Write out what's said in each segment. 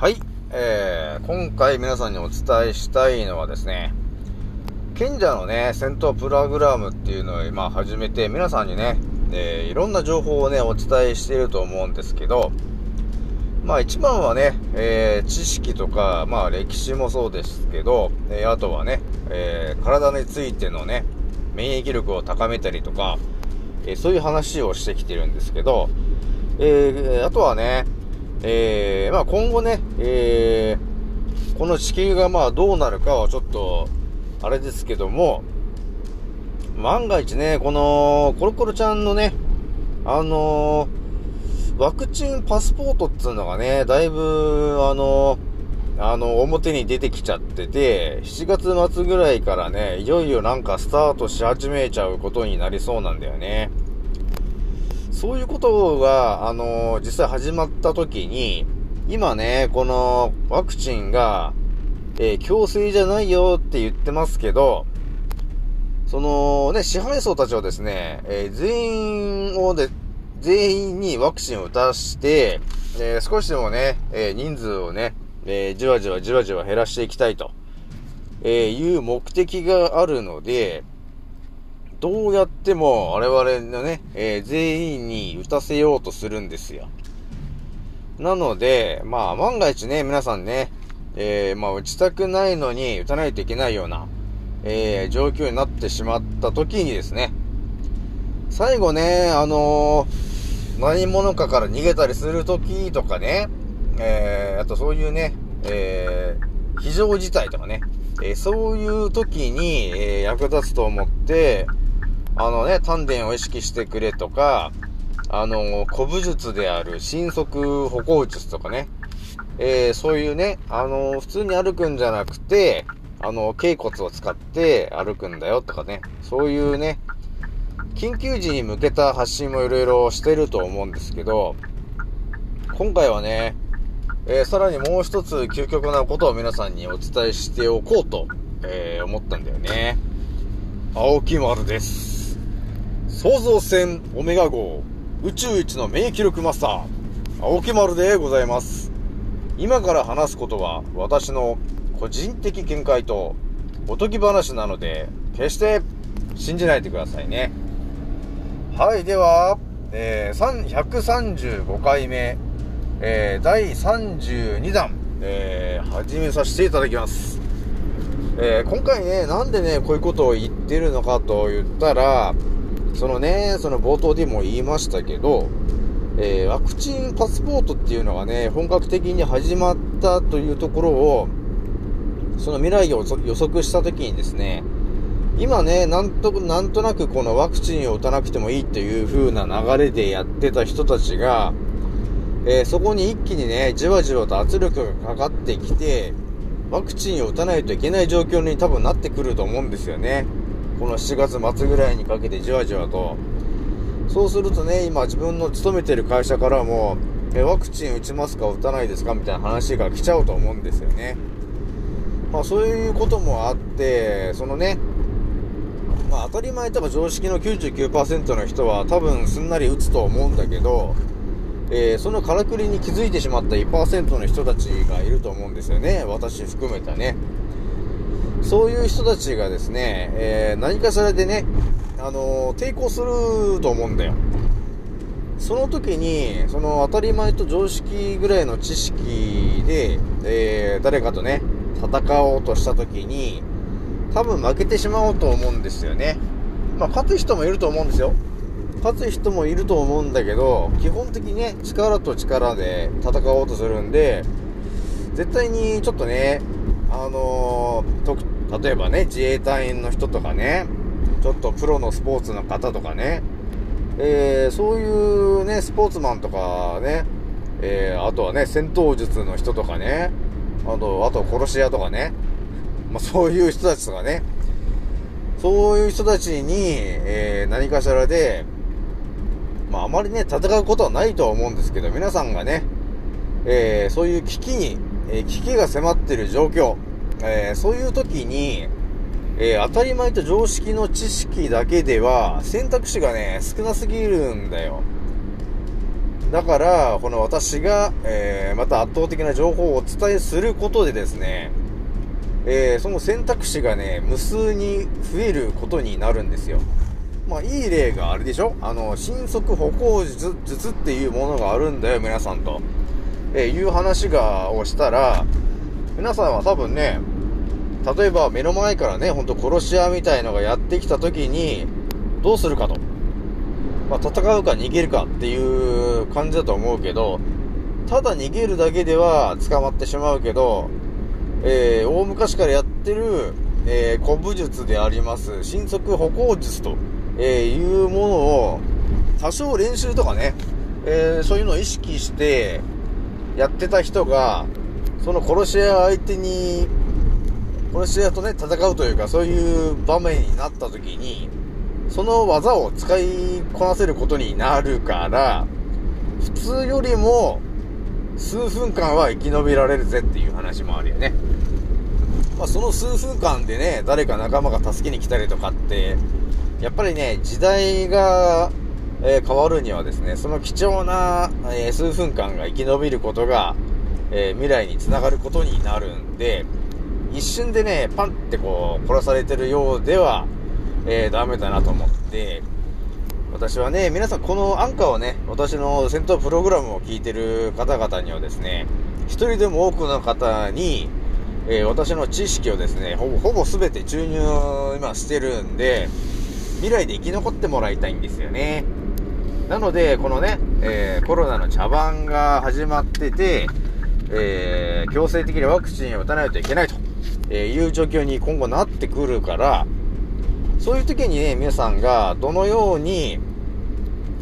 はい、えー、今回皆さんにお伝えしたいのはですね、賢者のね、戦闘プログラムっていうのを今始めて、皆さんにね、えー、いろんな情報をね、お伝えしていると思うんですけど、まあ一番はね、えー、知識とか、まあ歴史もそうですけど、えー、あとはね、えー、体についてのね、免疫力を高めたりとか、えそういう話をしてきてるんですけど、えあとはね、えー、まあ今後ね、えー、この地球がまあどうなるかはちょっと、あれですけども、万が一ね、この、コロコロちゃんのね、あのー、ワクチンパスポートっつうのがね、だいぶ、あの、あの、表に出てきちゃってて、7月末ぐらいからね、いよいよなんかスタートし始めちゃうことになりそうなんだよね。そういうことが、あのー、実際始まった時に、今ね、このワクチンが、えー、強制じゃないよって言ってますけど、そのね、支配層たちはですね、えー、全員をで、全員にワクチンを打たして、えー、少しでもね、え人数をね、えじわじわじわじわ減らしていきたいと、えいう目的があるので、どうやっても我々のね、えー、全員に打たせようとするんですよ。なので、まあ万が一ね、皆さんね、えー、まあ打ちたくないのに打たないといけないような、えー、状況になってしまった時にですね、最後ね、あのー、何者かから逃げたりする時とかね、えー、あとそういうね、えー、非常事態とかね、えー、そういう時に、えー、役立つと思って、あのね、丹田を意識してくれとか、あの、古武術である新速歩行術とかね、えー、そういうね、あの、普通に歩くんじゃなくて、あの、頸骨を使って歩くんだよとかね、そういうね、緊急時に向けた発信もいろいろしてると思うんですけど、今回はね、えー、さらにもう一つ究極なことを皆さんにお伝えしておこうと、えー、思ったんだよね。青木丸です。創造船オメガ号宇宙一の免疫力マスター、青木丸でございます。今から話すことは私の個人的見解とおとぎ話なので、決して信じないでくださいね。はい、では、えー、135回目、えー、第32弾、えー、始めさせていただきます。えー、今回ね、なんでね、こういうことを言ってるのかと言ったら、そのね、その冒頭でも言いましたけど、えー、ワクチンパスポートっていうのがね、本格的に始まったというところを、その未来を予測したときにですね、今ね、なんと、なんとなくこのワクチンを打たなくてもいいっていう風な流れでやってた人たちが、えー、そこに一気にね、じわじわと圧力がかかってきて、ワクチンを打たないといけない状況に多分なってくると思うんですよね。この7月末ぐらいにかけてじわじわと。そうするとね、今自分の勤めてる会社からも、え、ワクチン打ちますか打たないですか？みたいな話が来ちゃうと思うんですよね。まあそういうこともあって、そのね、まあ当たり前多分常識の99%の人は多分すんなり打つと思うんだけど、えー、そのからくりに気づいてしまった1%の人たちがいると思うんですよね。私含めたね。そういう人たちがですね、えー、何かしらでね、あのー、抵抗すると思うんだよ。その時に、その当たり前と常識ぐらいの知識で、えー、誰かとね、戦おうとした時に、多分負けてしまおうと思うんですよね。まあ、勝つ人もいると思うんですよ。勝つ人もいると思うんだけど、基本的にね、力と力で戦おうとするんで、絶対にちょっとね、あのー、例えばね、自衛隊員の人とかね、ちょっとプロのスポーツの方とかね、えー、そういうね、スポーツマンとかね、えー、あとはね、戦闘術の人とかね、あと、あと殺し屋とかね、まあ、そういう人たちとかね、そういう人たちに、えー、何かしらで、まあ、あまりね、戦うことはないとは思うんですけど、皆さんがね、えー、そういう危機にえ、危機が迫ってる状況、えー、そういう時に、えー、当たり前と常識の知識だけでは選択肢がね、少なすぎるんだよ。だから、この私が、えー、また圧倒的な情報をお伝えすることでですね、えー、その選択肢がね、無数に増えることになるんですよ。まあ、いい例があれでしょ？あの、新速歩行術っていうものがあるんだよ、皆さんと。えー、いう話が、をしたら、皆さんは多分ね、例えば目の前からね、ほんと殺し屋みたいのがやってきた時に、どうするかと。まあ、戦うか逃げるかっていう感じだと思うけど、ただ逃げるだけでは捕まってしまうけど、えー、大昔からやってる、えー、古武術であります、新速歩行術とえー、いうものを、多少練習とかね、えー、そういうのを意識してやってた人が、その殺し屋相手に、殺し屋とね、戦うというか、そういう場面になった時に、その技を使いこなせることになるから、普通よりも数分間は生き延びられるぜっていう話もあるよね。まあ、その数分間でね、誰か仲間が助けに来たりとかって、やっぱりね、時代が、えー、変わるにはですね、その貴重な、えー、数分間が生き延びることが、えー、未来につながることになるんで、一瞬でね、パンってこう、殺されてるようでは、えー、ダメだなと思って、私はね、皆さんこのアンカーをね、私の戦闘プログラムを聞いてる方々にはですね、一人でも多くの方に、えー、私の知識をですね、ほぼ、ほぼ全て注入今してるんで、未来で生き残ってもらいたいんですよね。なので、このね、えー、コロナの茶番が始まってて、えー、強制的にワクチンを打たないといけないと、えーいう状況に今後なってくるから、そういう時にね、皆さんがどのように、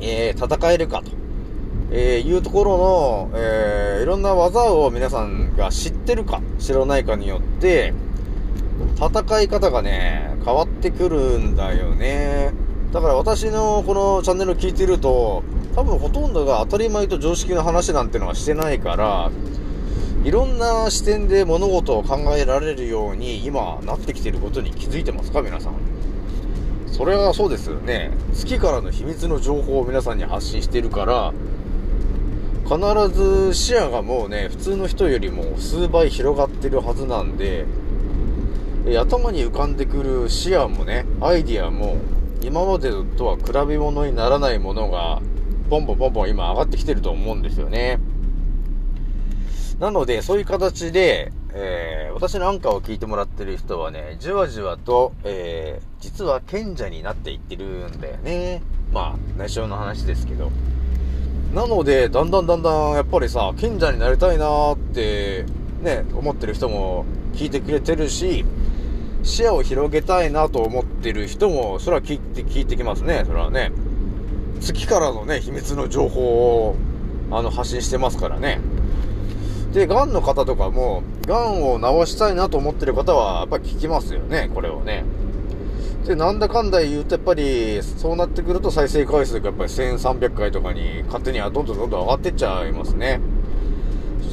えー、戦えるかと、えいうところの、えいろんな技を皆さんが知ってるか、知らないかによって、戦い方がね、変わってくるんだよね。だから私のこのチャンネル聞いてると、多分ほとんどが当たり前と常識の話なんてのはしてないから、いろんな視点で物事を考えられるように今なってきてることに気づいてますか皆さん。それはそうですよね。月からの秘密の情報を皆さんに発信してるから、必ず視野がもうね、普通の人よりも数倍広がってるはずなんで、頭に浮かんでくる視野もね、アイディアも、今までとは比べ物にならないものが、ポンポンポンポン今上がってきてると思うんですよね。なので、そういう形で、えー、私のアンカーを聞いてもらってる人はね、じわじわと、えー、実は賢者になっていってるんだよね。まあ、内緒の話ですけど。なので、だんだんだんだん、やっぱりさ、賢者になりたいなーって、ね、思ってる人も聞いてくれてるし、視野を広げたいなと思ってる人も、それは聞いて、聞いてきますね。それはね。月からのね、秘密の情報を、あの、発信してますからね。で、癌の方とかも、癌を治したいなと思ってる方は、やっぱり聞きますよね、これをね。で、なんだかんだ言うと、やっぱり、そうなってくると再生回数がやっぱり1300回とかに、勝手にはどんどんどんどん上がってっちゃいますね。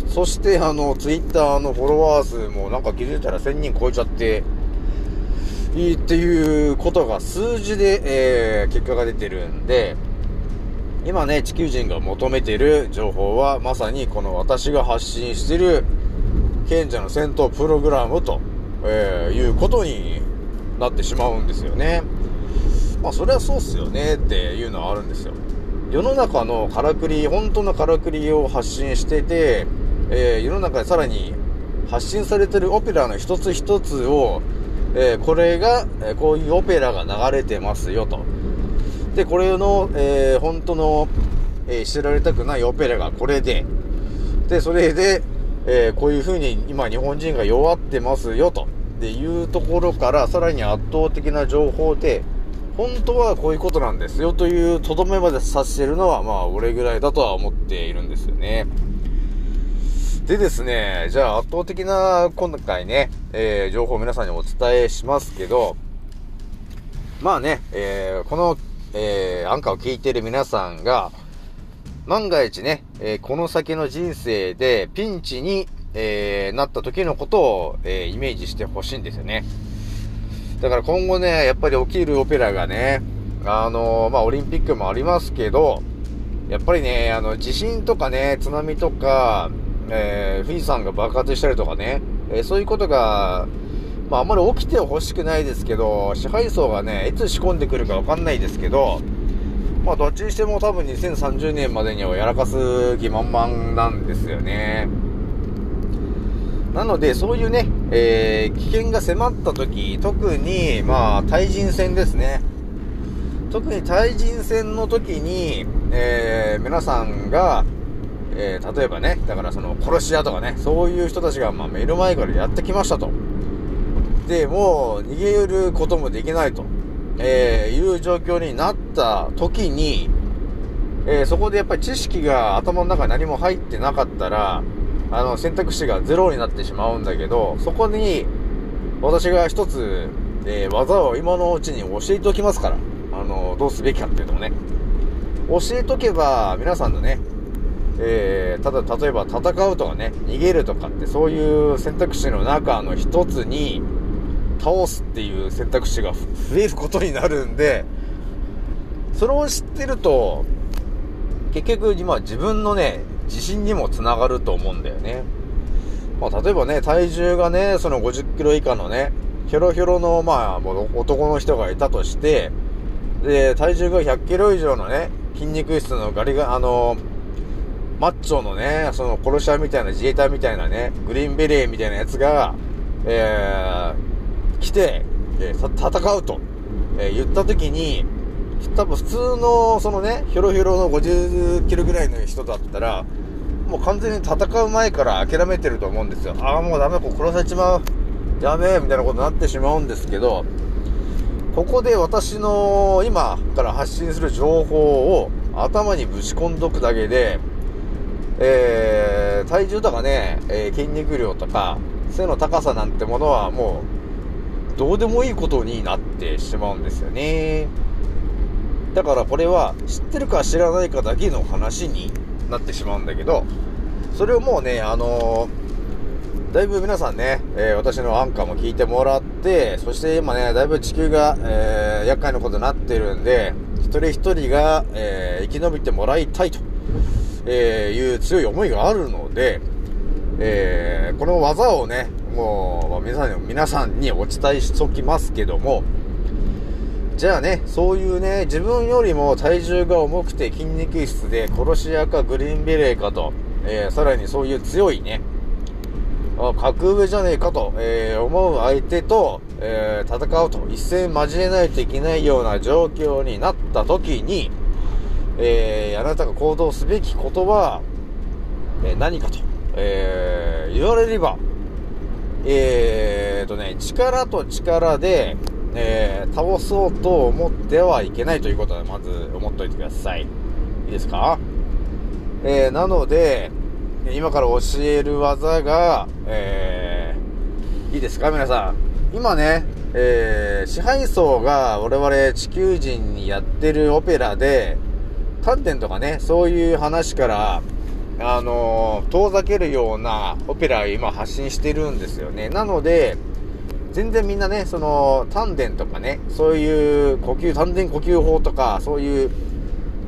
そして、あの、ツイッターのフォロワー数もなんか気づいたら1000人超えちゃって、いいっていうことが数字で、えー、結果が出てるんで、今ね、地球人が求めてる情報は、まさにこの私が発信してる、賢者の戦闘プログラムと、えー、いうことになってしまうんですよね。まあ、それはそうっすよねっていうのはあるんですよ。世の中のからくり、本当のからくりを発信してて、えー、世の中でさらに発信されてるオペラの一つ一つを、えー、これが、え、こういうオペラが流れてますよと。で、これの、えー、本当の、え知られたくないオペラがこれで、で、それで、えこういう風に今日本人が弱ってますよと。っていうところからさらに圧倒的な情報で、本当はこういうことなんですよというとどめまで察してるのはまあ俺ぐらいだとは思っているんですよね。でですね、じゃあ圧倒的な今回ね、えー、情報を皆さんにお伝えしますけど、まあね、えー、この、えー、アンカーを聞いてる皆さんが、万が一ね、えー、この先の人生でピンチに、えー、なった時のことを、え、イメージしてほしいんですよね。だから今後ね、やっぱり起きるオペラがね、あの、まあ、オリンピックもありますけど、やっぱりね、あの、地震とかね、津波とか、えー、富士山が爆発したりとかね、え、そういうことが、まあ、あんまり起きてほしくないですけど、支配層がね、いつ仕込んでくるかわかんないですけど、まあ、どっちにしても多分2030年までにはやらかす気満々なんですよね。なので、そういうね、えー、危険が迫った時、特に、まあ、対人戦ですね。特に対人戦の時に、えー、皆さんが、えー、例えばね、だからその殺し屋とかね、そういう人たちが、まあ、目の前からやってきましたと。で、もう逃げることもできないと、えー、いう状況になった時に、えー、そこでやっぱり知識が頭の中に何も入ってなかったら、あの、選択肢がゼロになってしまうんだけど、そこに、私が一つ、えー、技を今のうちに教えておきますから、あの、どうすべきかっていうのをね、教えとけば、皆さんのね、えー、ただ、例えば戦うとかね、逃げるとかって、そういう選択肢の中の一つに、倒すっていう選択肢が増えることになるんで、それを知ってると、結局、今自分のね、自信にもつながると思うんだよね。まあ、例えばね、体重がね、その50キロ以下のね、ひょろひょろの、まあ、男の人がいたとして、で、体重が100キロ以上のね、筋肉質のガリガ、あの、マッチョのね、その殺し屋みたいな自衛隊みたいなね、グリーンベレーみたいなやつが、えー、来て、えー、戦うと、えー、言った時に、多分普通の、そのね、ひょろひょろの50キロぐらいの人だったら、もう完全に戦う前から諦めてると思うんですよ。ああ、もうダメ、こう殺されちまう。やべえ、みたいなことになってしまうんですけど、ここで私の今から発信する情報を頭にぶち込んどくだけで、えー、体重とかね、えー、筋肉量とか、背の高さなんてものはもう、どうでもいいことになってしまうんですよね。だからこれは知ってるか知らないかだけの話になってしまうんだけど、それをもうね、あのー、だいぶ皆さんね、えー、私のアンカーも聞いてもらって、そして今ね、だいぶ地球が、えー、厄介なことになってるんで、一人一人が、え生き延びてもらいたいと、えいう強い思いがあるので、えこの技をね、もう、皆さんに、皆さんにお伝えしときますけども、じゃあね、そういうね、自分よりも体重が重くて筋肉質で殺し屋かグリーンベレーかと、えー、さらにそういう強いね、あ格上じゃねえかと、えー、思う相手と、えー、戦うと、一戦交えないといけないような状況になった時に、えあなたが行動すべきことは、え何かと、え言われれば、えーとね、力と力で、えー、倒そうと思ってはいけないということで、まず思っておいてください。いいですか？えー、なので、今から教える技が、えー、いいですか？皆さん。今ね、えー、支配層が我々地球人にやってるオペラで、観点とかね、そういう話から、あの、遠ざけるようなオペラを今発信してるんですよね。なので、全然みんなね、その、丹田とかね、そういう呼吸、丹田呼吸法とか、そういう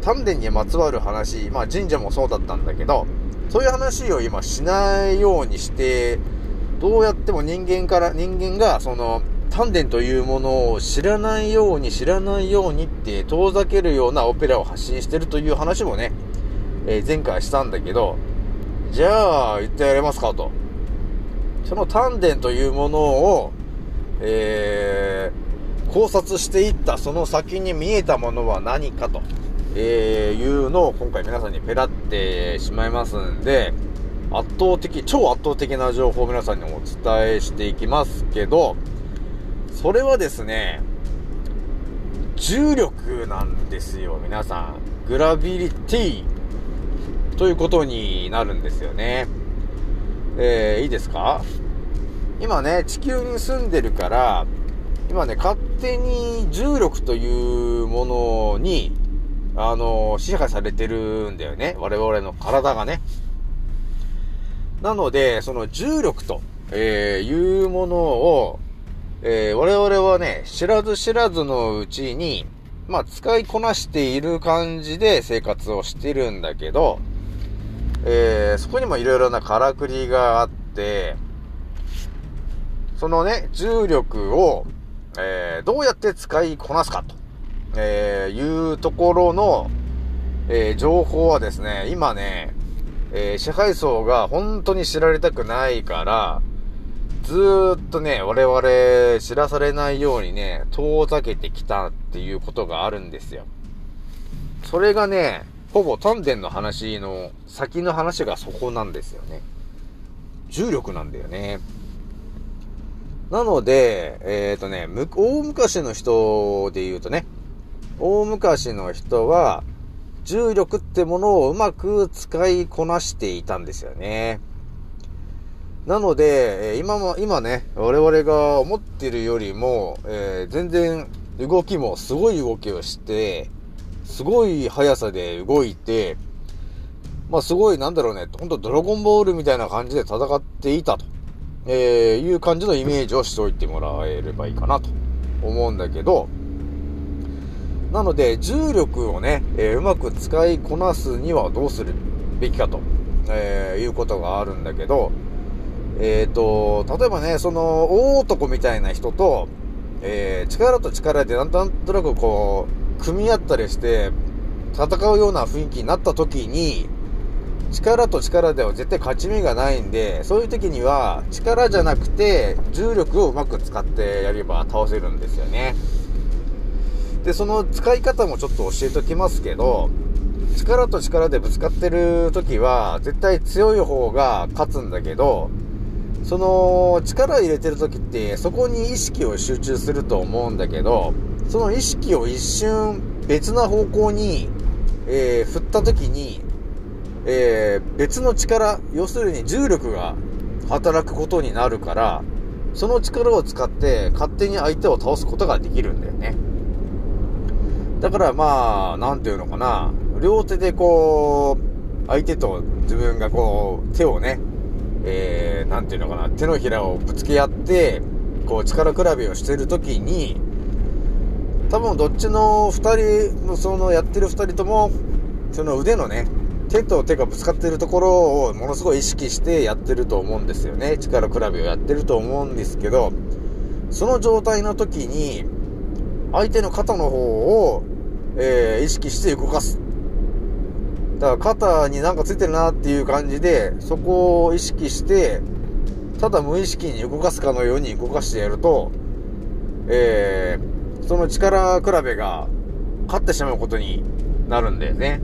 丹田にまつわる話、まあ神社もそうだったんだけど、そういう話を今しないようにして、どうやっても人間から、人間がその、丹田というものを知らないように知らないようにって遠ざけるようなオペラを発信してるという話もね、えー、前回したんだけど、じゃあ言ってやれますかと。その丹田というものをえー、考察していったその先に見えたものは何かと、えー、いうのを今回皆さんにペラってしまいますんで、圧倒的、超圧倒的な情報を皆さんにお伝えしていきますけど、それはですね、重力なんですよ、皆さん。グラビリティということになるんですよね。えー、いいですか？今ね、地球に住んでるから、今ね、勝手に重力というものに、あの、支配されてるんだよね。我々の体がね。なので、その重力と、えー、いうものを、えー、我々はね、知らず知らずのうちに、まあ、使いこなしている感じで生活をしてるんだけど、えー、そこにもいろいろなからくりがあって、そのね、重力を、えー、どうやって使いこなすかと、えー、いうところの、えー、情報はですね、今ね、えー、支配層が本当に知られたくないから、ずーっとね、我々知らされないようにね、遠ざけてきたっていうことがあるんですよ。それがね、ほぼ丹田の話の先の話がそこなんですよね。重力なんだよね。なので、えっ、ー、とね、大昔の人で言うとね、大昔の人は、重力ってものをうまく使いこなしていたんですよね。なので、今も、今ね、我々が思ってるよりも、えー、全然動きもすごい動きをして、すごい速さで動いて、まあすごいなんだろうね、ほんとドラゴンボールみたいな感じで戦っていたと、えー、いう感じのイメージをしておいてもらえればいいかなと思うんだけど、なので重力をね、えー、うまく使いこなすにはどうするべきかと、えー、いうことがあるんだけど、えっ、と、例えばね、その、大男みたいな人と、えー、力と力でなんとなくこう、組み合ったりして、戦うような雰囲気になった時に、力と力では絶対勝ち目がないんで、そういう時には、力じゃなくて、重力をうまく使ってやれば倒せるんですよね。で、その使い方もちょっと教えときますけど、力と力でぶつかってる時は、絶対強い方が勝つんだけど、その力入れてる時ってそこに意識を集中すると思うんだけど、その意識を一瞬別な方向に、えー、振った時に、えー、別の力、要するに重力が働くことになるから、その力を使って勝手に相手を倒すことができるんだよね。だからまあ、なんていうのかな、両手でこう、相手と自分がこう、手をね、えー、なんていうのかな、手のひらをぶつけ合って、こう力比べをしてるときに、多分どっちの2人の、そのやってる2人とも、その腕のね、手と手がぶつかってるところをものすごい意識してやってると思うんですよね。力比べをやってると思うんですけど、その状態の時に、相手の肩の方を、えー、意識して動かす。だから肩になんかついてるなっていう感じで、そこを意識して、ただ無意識に動かすかのように動かしてやると、えー、その力比べが勝ってしまうことになるんだよね。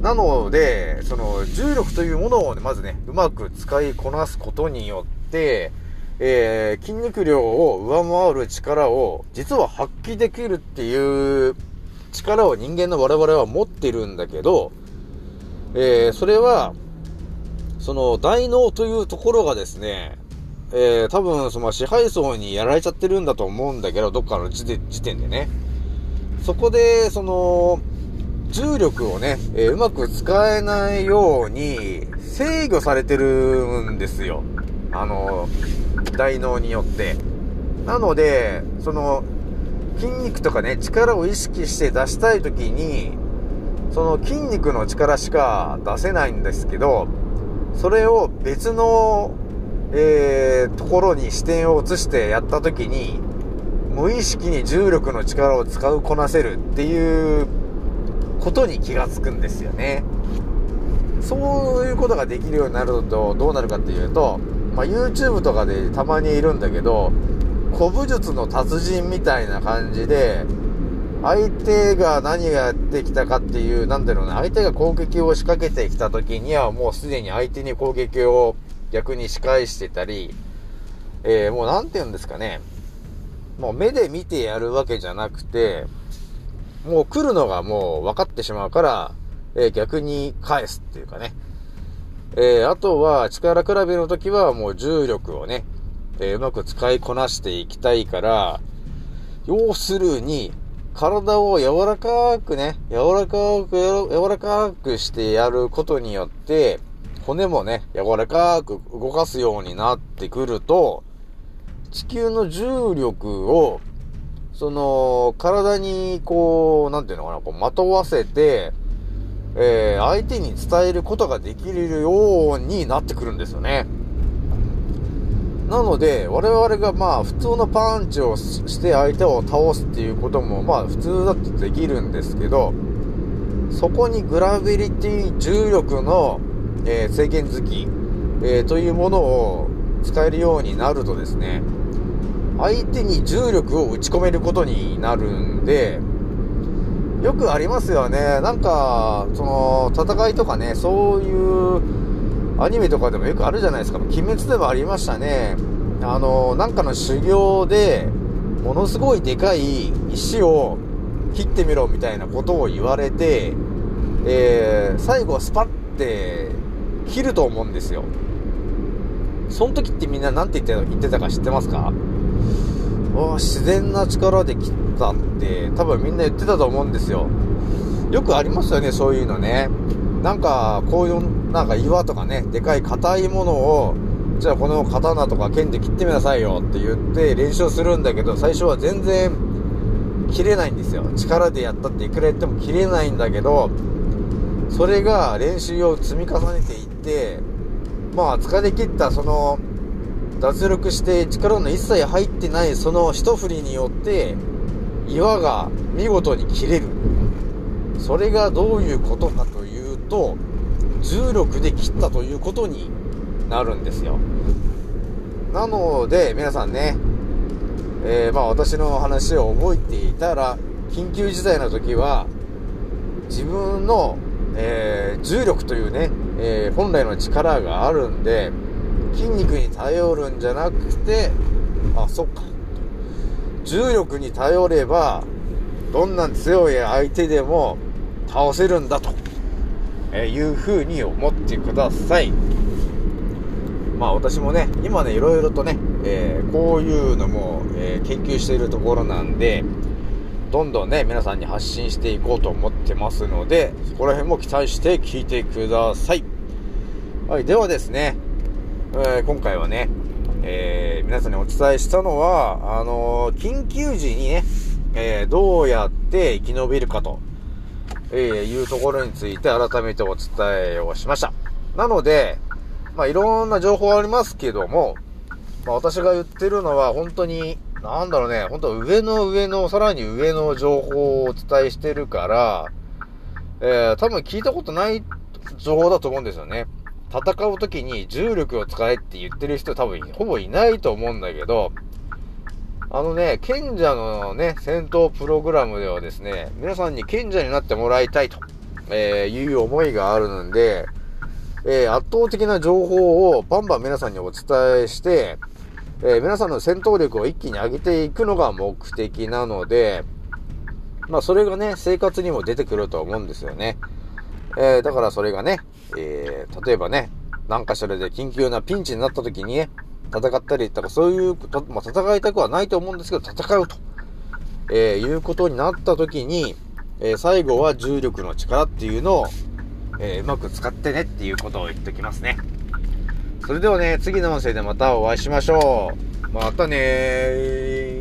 なので、その重力というものを、ね、まずね、うまく使いこなすことによって、えー、筋肉量を上回る力を実は発揮できるっていう力を人間の我々は持ってるんだけど、えー、それは、その大脳というところがですね、えー、多分その支配層にやられちゃってるんだと思うんだけど、どっかの時点でね。そこで、その、重力をね、えー、うまく使えないように制御されてるんですよ。あの、大脳によって。なので、その、筋肉とかね、力を意識して出したい時に、その筋肉の力しか出せないんですけど、それを別の、えー、ところに視点を移してやった時に、無意識に重力の力を使うこなせるっていうことに気がつくんですよね。そういうことができるようになるとどうなるかっていうと、まあ、YouTube とかでたまにいるんだけど、古武術の達人みたいな感じで、相手が何がやってきたかっていう、なんだろうな、相手が攻撃を仕掛けてきた時にはもうすでに相手に攻撃を逆に仕返してたり、えー、もうなんて言うんですかね、もう目で見てやるわけじゃなくて、もう来るのがもう分かってしまうから、えー、逆に返すっていうかね。えー、あとは力比べの時はもう重力をね、えー、うまく使いこなしていきたいから、要するに、体を柔らかくね、柔らかく、柔らかくしてやることによって、骨もね、柔らかく動かすようになってくると、地球の重力を、その、体に、こう、なんていうのかな、こう、まとわせて、えー、相手に伝えることができるようになってくるんですよね。なので、我々がまあ普通のパンチをして相手を倒すっていうこともまあ普通だとできるんですけど、そこにグラビリティ重力の、えー、制限付き、えー、というものを使えるようになるとですね、相手に重力を打ち込めることになるんで、よくありますよね。なんか、その、戦いとかね、そういうアニメとかでもよくあるじゃないですか。鬼滅でもありましたね。あの、なんかの修行で、ものすごいでかい石を切ってみろみたいなことを言われて、えー、最後スパッて切ると思うんですよ。その時ってみんな何て言って言ってたか知ってますか？自然な力で切ったって多分みんな言ってたと思うんですよ。よくありますよね、そういうのね。なんか、こういう、なんか岩とかね、でかい硬いものを、じゃあこの刀とか剣で切ってみなさいよって言って練習するんだけど、最初は全然切れないんですよ。力でやったっていくら言っても切れないんだけど、それが練習を積み重ねていって、まあ、疲れ切ったその脱力して力の一切入ってないその一振りによって岩が見事に切れる。それがどういうことかというと重力で切ったということになるんですよ。なので皆さんね、えー、まあ私の話を覚えていたら緊急事態の時は自分の、えー、重力というね、えー、本来の力があるんで筋肉に頼るんじゃなくて、あ、そっか。重力に頼れば、どんな強い相手でも倒せるんだと、えいう風に思ってください。まあ私もね、今ね、いろいろとね、えー、こういうのも、えー、研究しているところなんで、どんどんね、皆さんに発信していこうと思ってますので、そこら辺も期待して聞いてください。はい、ではですね、えー、今回はね、えー、皆さんにお伝えしたのは、あのー、緊急時にね、えどうやって生き延びるかと、えいうところについて改めてお伝えをしました。なので、まあ、いろんな情報ありますけども、まあ、私が言ってるのは本当に、なんだろうね、本当上の上の、さらに上の情報をお伝えしてるから、えー、多分聞いたことない情報だと思うんですよね。戦う時に重力を使えって言ってる人多分ほぼいないと思うんだけど、あのね、賢者のね、戦闘プログラムではですね、皆さんに賢者になってもらいたいと、え、いう思いがあるので、えー、圧倒的な情報をバンバン皆さんにお伝えして、えー、皆さんの戦闘力を一気に上げていくのが目的なので、まあそれがね、生活にも出てくると思うんですよね。えー、だからそれがね、えー、例えばね、なんかしらで緊急なピンチになった時にね、戦ったりとか、そういう、まあ、戦いたくはないと思うんですけど、戦うと、えー、いうことになった時に、えー、最後は重力の力っていうのを、えー、うまく使ってねっていうことを言っておきますね。それではね、次の音声でまたお会いしましょう。またねー。